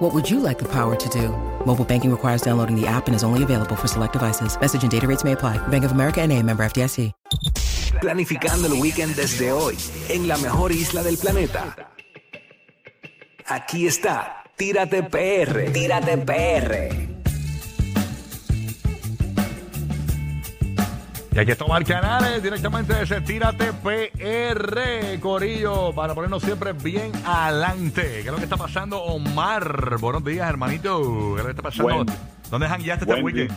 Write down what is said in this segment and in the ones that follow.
What would you like the power to do? Mobile banking requires downloading the app and is only available for select devices. Message and data rates may apply. Bank of America and a member FDIC. Planificando el weekend desde hoy en la mejor isla del planeta. Aquí está, Tírate PR, Tírate PR. Y hay que tomar canales directamente desde Tírate PR, Corillo, para ponernos siempre bien adelante. ¿Qué es lo que está pasando, Omar? Buenos días, hermanito. ¿Qué es lo que está pasando? Buen- ¿Dónde jangueaste este weekend?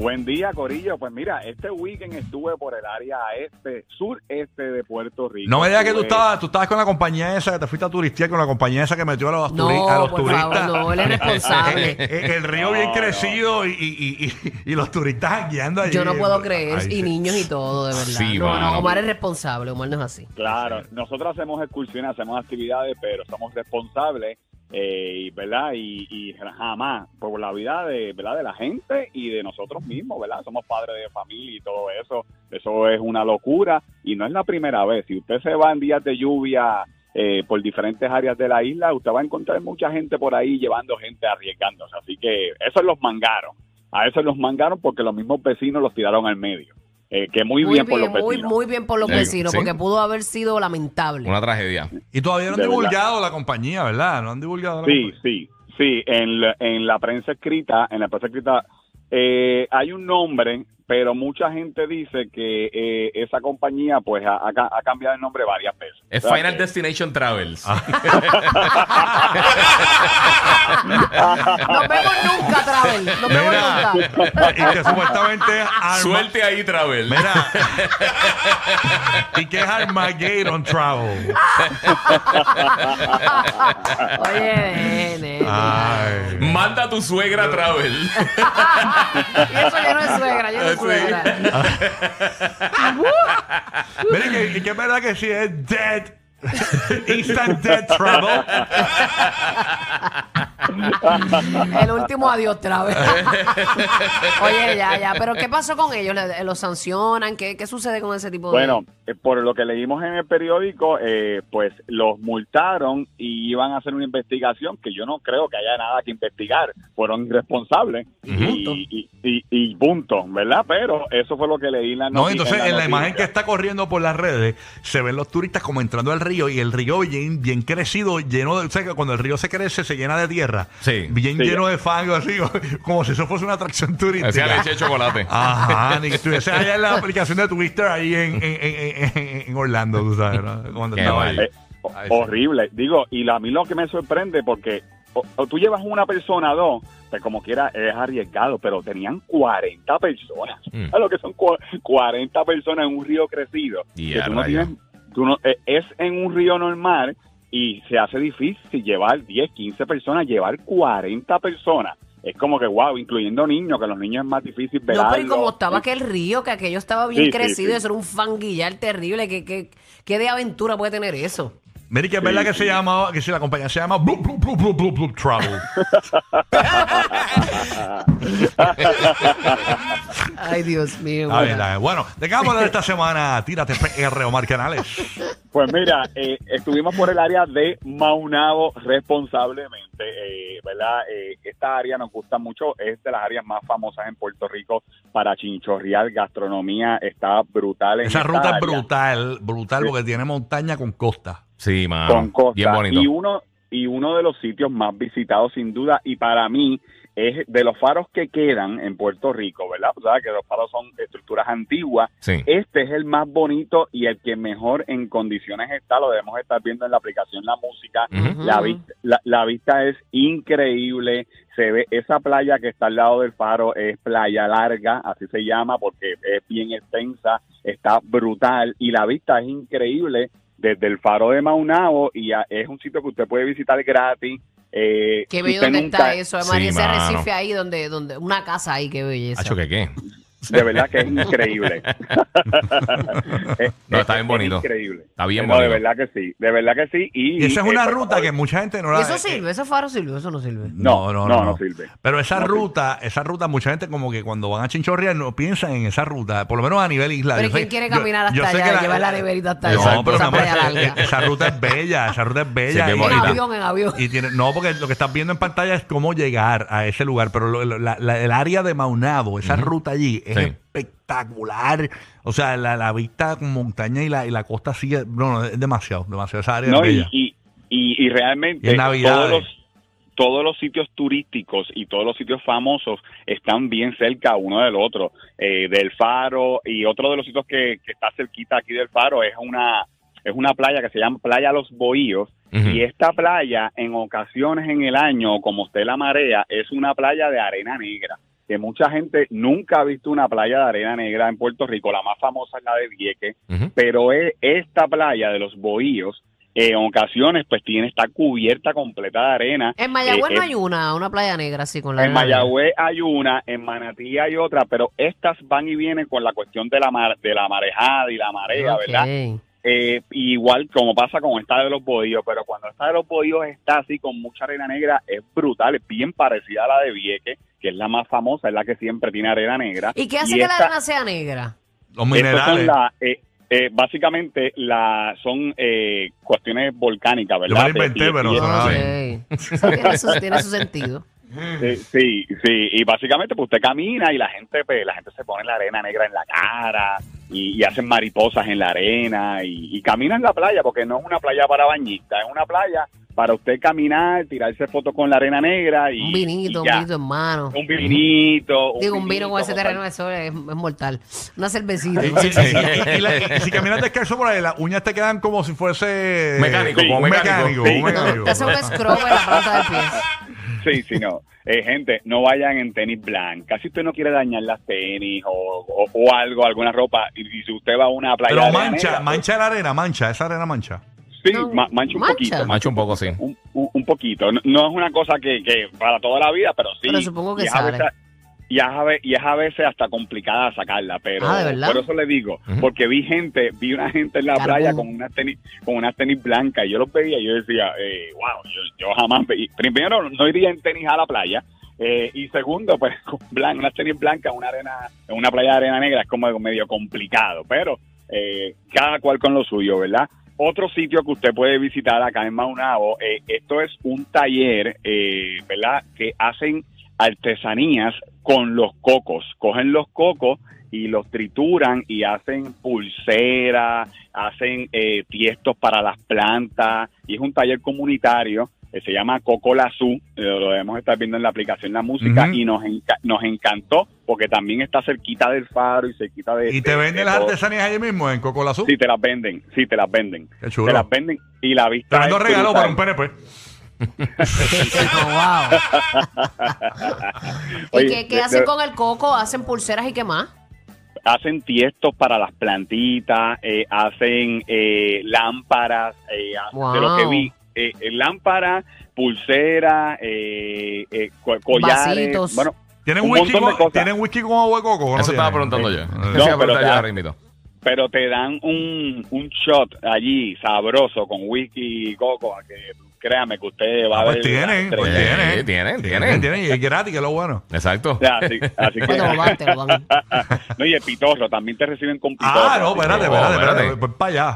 Buen día, Corillo. Pues mira, este weekend estuve por el área este, sureste de Puerto Rico. No me digas que tú estabas, tú estabas con la compañía esa, que te fuiste a turistear con la compañía esa que metió a los, No, turi- a los por turistas. favor, no, él es responsable. Eh, eh, el río bien No, crecido y, y, y, y los turistas guiando allí. Yo no puedo creer, Ay, y sí. niños y todo, de verdad. Sí, no, Omar es responsable, Omar no es así. Claro, nosotros hacemos excursiones, hacemos actividades, pero somos responsables, eh, ¿verdad? Y, y jamás por la vida de, ¿verdad? de la gente y de nosotros mismos, ¿verdad? Somos padres de familia y todo eso. Eso es una locura y no es la primera vez. Si usted se va en días de lluvia eh, por diferentes áreas de la isla, usted va a encontrar mucha gente por ahí llevando gente arriesgándose. Así que eso los mangaron. A eso los mangaron porque los mismos vecinos los tiraron al medio. Eh, que muy, Muy bien, bien, por los muy, vecinos. muy bien por los Sí, vecinos, sí. porque pudo haber sido lamentable. Una tragedia. Y todavía no han De verdad. divulgado la compañía, ¿verdad? No han divulgado la Sí, compañía. sí, sí. En la, en la prensa escrita, en la prensa escrita eh, hay un nombre, pero mucha gente dice que eh, esa compañía pues ha, ha ca- ha cambiado el nombre varias veces. Es O sea Final que- Destination Travels. Nos vemos nunca, Travel. Nos vemos Mira, nunca. y que supuestamente es Arma- Suelte ahí, Travel. Mira, y que es Armageddon Travel. Oye, nene. Ay. Manda a tu suegra Travel. Y eso ya no es suegra, ya no es Sí. suegra. Mira, y que, y que es verdad que sí es Dead. Instant Dead Travel. El último adiós, Travel. Oye, ya, ya. Pero ¿qué pasó con ellos? ¿Le- ¿Los sancionan? ¿Qué, qué sucede con ese tipo de.? Bueno, eh, por lo que leímos en el periódico, eh, pues los multaron y iban a hacer una investigación que yo no creo que haya nada que investigar. Fueron irresponsables y, punto. y, y- y punto, ¿verdad? Pero eso fue lo que leí en la No, noti- entonces en la noticia. imagen que está corriendo por las redes se ven los turistas como entrando al río y el río bien, bien crecido, lleno de. O sea, que cuando el río se crece se llena de tierra. Sí. Bien Sí. lleno de fango, así, como si eso fuese una atracción Decía turística. leche de chocolate. Ajá, ni que estuviese allá en la aplicación de Twitter ahí en, en, en- en- en Orlando, tú sabes, ¿no? Cuando Qué estaba ahí. Eh, sí. horrible. Digo, y la- a mí lo que me sorprende, porque o, o tú llevas una persona, dos, pues como quiera es arriesgado, pero tenían 40 personas. Mm. ¿Sabes lo que son cua- 40 personas en un río crecido? Y Que a tú no rayos. tienes- tú no- eh, es en un río normal y se hace difícil llevar 10, 15 personas, llevar 40 personas. Es como que, wow, incluyendo niños, que los niños es más difícil ver No, pero y como estaba aquel río, que aquello estaba bien Sí, crecido, sí. eso era un fanguillar terrible. ¿Qué, qué, qué de aventura puede tener eso? Mira, que es verdad que sí. se llama, que si la compañía se llama Bloop, Bloop, Bloop, Bloop, Bloop, Bloop Travel. Ay, Dios mío. Verdad. Bueno, dejamos de esta semana, tírate PR Omar Canales. Pues mira, eh, estuvimos por el área de Maunabo responsablemente, eh, ¿verdad? Eh, esta área nos gusta mucho, es de las áreas más famosas en Puerto Rico para chinchorrear, gastronomía, está brutal. En Esa esta ruta es brutal, brutal, porque tiene montaña con costa. Sí, mano. con costa. Bien bonito. Y uno, y uno de los sitios más visitados sin duda, y para mí es de los faros que quedan en Puerto Rico, ¿verdad? O sea, que los faros son estructuras antiguas. Sí. Este es el más bonito y el que mejor en condiciones está, lo debemos estar viendo en la aplicación La Música. La, vista, la, la vista es increíble, se ve esa playa que está al lado del faro, es playa larga, así se llama porque es bien extensa, está brutal y la vista es increíble desde el faro de Maunabo y es un sitio que usted puede visitar gratis. Eh, Qué bello usted donde nunca- está eso, Sí, María, ese mano. arrecife ahí, donde, donde, una casa ahí, qué belleza. Hacho, ¿qué qué? De verdad que es increíble. Es- No, es- está bien es bonito. increíble. Está bien No, de bonito. verdad que sí, de verdad que sí. Y, Y esa es eh, una pues, ruta que mucha gente no la... ¿Y eso eh, sirve? ¿Ese faro sirve? Eso no sirve. No, no, no, no, no sirve. Pero esa No ruta, esa ruta, mucha gente como que cuando van a Chinchorreal no piensan en esa ruta, por lo menos a nivel isla. Pero Yo ¿quién sé- quiere yo- caminar hasta yo allá que y llevar la neverita hasta No, allá? pero Esa mi amor, playa eh, larga. esa ruta es bella, esa ruta es bella. Sí, bien y- En avión, en avión. y tiene, no, porque lo que estás viendo en pantalla es cómo llegar a ese lugar, pero lo- lo- la- la- el área de Maunabo, esa ruta allí es Sí. espectacular. O sea, la, la vista con montaña y la, y la costa sigue, no, no, es demasiado, demasiado. Esa área No, es y, y, y, realmente todos los, todos los sitios turísticos y todos los sitios famosos están bien cerca uno del otro. Eh, del Faro y otro de los sitios que, que está cerquita aquí del Faro es una es una playa que se llama Playa Los Bohíos Ujú. y esta playa en ocasiones en el año, como esté la marea, es una playa de arena negra que mucha gente nunca ha visto una playa de arena negra en Puerto Rico, la más famosa es la de Vieques, pero e- esta playa de los Bohíos en ocasiones pues tiene está cubierta completa de arena. En Mayagüez Eh, no eh, hay una, una playa negra así con la en. Mayagüez hay una, en Manatí hay otra, pero estas van y vienen con la cuestión de la mar, de la marejada y la marea. ¿verdad? Eh, igual como pasa con esta de los bohíos, pero cuando esta de los bohíos está así con mucha arena negra, es brutal, es bien parecida a la de Vieques, que es la más famosa, es la que siempre tiene arena negra. ¿Y qué hace que la arena sea negra? Los minerales. la, eh, eh, básicamente la, son eh, cuestiones volcánicas, Yo ¿verdad? me lo inventé, pero tiene su sentido. Sí, sí, y básicamente pues usted camina y la gente pues, la gente se pone la arena negra en la cara y, y hacen mariposas en la arena y, y camina en la playa porque no es una playa para bañistas, es una playa para usted caminar, tirarse fotos con la arena negra y Un vinito, y un vinito en mano. un vinito, Digo, un vino con ese terreno eso es, es mortal. Una cervecita. Y, si caminas descalzo por ahí, las uñas te quedan como si fuese Mecánico, Sí, como un mecánico. mecánico. Sí. un mecánico. Te hace un scrub en la planta del pie. Sí, sí, no. Eh, gente, no vayan en tenis blanca. Si usted no quiere dañar las tenis o, o- o algo, alguna ropa, y, y si usted va a una playa Pero de mancha, negra, mancha la arena, mancha, esa arena mancha. Sí, No, ma- mancha un mancha. poquito. Macho un poco, sí. un, un- un poquito. No, no es una cosa que, que para toda la vida, pero sí. Pero supongo que y es sale. Y, es a, ve- y es a veces hasta complicada sacarla, pero Ah, por eso le digo, porque vi gente, vi una gente en la Carbón. playa con unas tenis, con unas tenis blancas, y yo los veía y yo decía, eh, wow, yo, yo jamás veía. Primero, no iría en tenis a la playa. eh, y segundo, pues con blan- unas tenis blancas, una arena, en una playa de arena negra es como medio complicado, pero eh, cada cual con lo suyo, ¿verdad? Otro sitio que usted puede visitar acá en Maunabo, eh, esto es un taller, eh, ¿verdad? Que hacen artesanías con los cocos. Cogen los cocos y los trituran y hacen pulseras, hacen eh, tiestos para las plantas y es un taller comunitario que se llama Coco Lazú, eh, lo debemos estar viendo en la aplicación La Música y nos, enca- nos encantó porque también está cerquita del faro y cerquita de... ¿Y te de- venden de las todo. artesanías allí mismo en Coco Lazú? Sí, te las venden, sí, te las venden. Qué chulo. Te las venden y la vista Tremendo regalo para un. PNP. Wow. ¿Y Oye, qué, qué de- hacen con el coco? ¿Hacen pulseras y qué más? hacen tiestos para las plantitas, eh, hacen eh, lámparas, eh, Wow. de lo que vi, eh, eh, lámparas, pulseras, eh, eh, co- collares, Vasitos. bueno, ¿Tienen un whisky, con, cosas. ¿Tienen whisky con agua de coco? o no Eso estaba tienen? preguntando yo. Eso No, pero mismito. pero te dan un, un shot allí sabroso con whisky y coco, a que créame que usted va Ah, a pues ver. tienen, pues Eh, tienen. tienen, Tienen, tienen. tienen, y es gratis, que es lo bueno. Exacto. Ya, Así, así que, Pues no, y el pitorro, también te reciben con pitorro. Ah, no, espérate, espérate, espérate. espérate. Pues para allá.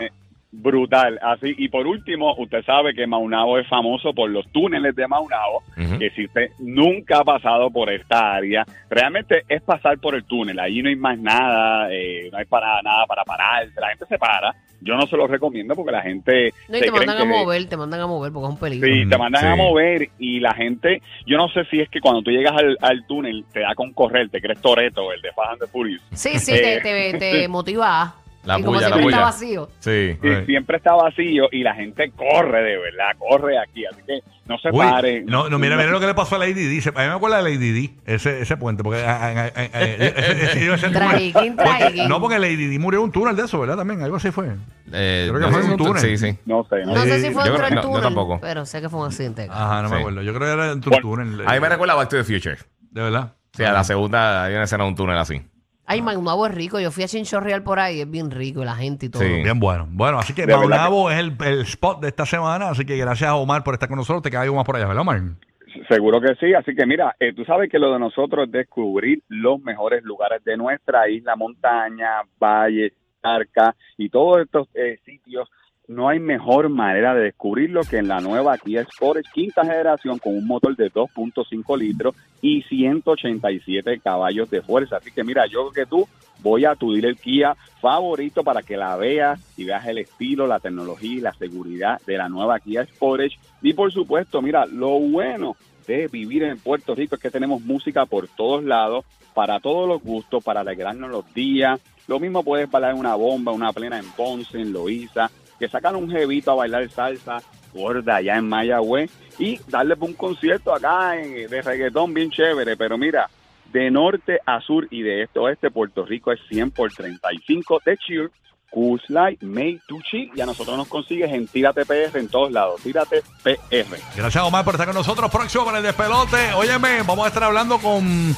Brutal, así. Y por último, usted sabe que Maunabo es famoso por los túneles de Maunabo, que si usted nunca ha pasado por esta área, realmente es pasar por el túnel. Allí no hay más nada, eh, no hay para nada para parar. La gente se para. Yo no se lo recomiendo porque la gente... No, y te mandan a mover, te mandan a mover porque es un peligro. Sí, te mandan Sí. a mover y la gente, yo no sé si es que cuando tú llegas al, al túnel te da con correr, te crees Toreto, el de Fast and the Furious. Sí, sí, Eh, te, te, te motiva. La y como bulla, la siempre está vacío. Sí. Sí, Right. siempre está vacío y la gente corre de verdad, corre aquí, así que no se Uy, pare. no, no, mira, mira lo que le pasó a Lady D. Dice, a mí me acuerda de Lady D, ese, ese puente, porque. No, porque Lady D murió en un túnel de eso, ¿verdad? También, algo así fue. Eh, Creo que no fue en un túnel. Sí, sí. No sé, no, No sé. si fue Yo del no, yo túnel, tampoco. pero sé que fue un accidente. Ajá, no me acuerdo. Yo creo que era en un túnel. A mí me recuerda a Back to the Future. De verdad. Sí, a la segunda hay una escena de un túnel así. Ay, Maunabo es rico. Yo fui a Chinchorreal por ahí, es bien rico la gente y todo. Sí. Bien bueno. Bueno, así que Maunabo es el, el spot de esta semana, así que gracias a Omar por estar con nosotros. Te queda algo más por allá, ¿verdad, Omar? Seguro que sí, así que mira, eh, tú sabes que lo de nosotros es descubrir los mejores lugares de nuestra isla, montaña, valles, arca y todos estos eh, sitios. No hay mejor manera de descubrirlo que en la nueva Kia Sportage quinta generación con un motor de 2.5 litros y 187 caballos de fuerza. Así que mira, yo que tú voy a tu Kia favorito para que la veas y veas el estilo, la tecnología y la seguridad de la nueva Kia Sportage. Y por supuesto, mira, lo bueno de vivir en Puerto Rico es que tenemos música por todos lados, para todos los gustos, para alegrarnos los días. Lo mismo puedes bailar una bomba, una plena en Ponce, en Loíza, que sacan un jevito a bailar salsa gorda allá en Mayagüez y darle un concierto acá en- de reggaetón bien chévere. Pero mira, de norte a sur y de este a oeste, Puerto Rico es 100 por 35 de Cheer, Cool Light, Made to. Y a nosotros nos consigues en Tírate PR en todos lados. Tírate PR. Gracias, Omar, por estar con nosotros. Próximo para el despelote. Óyeme, vamos a estar hablando con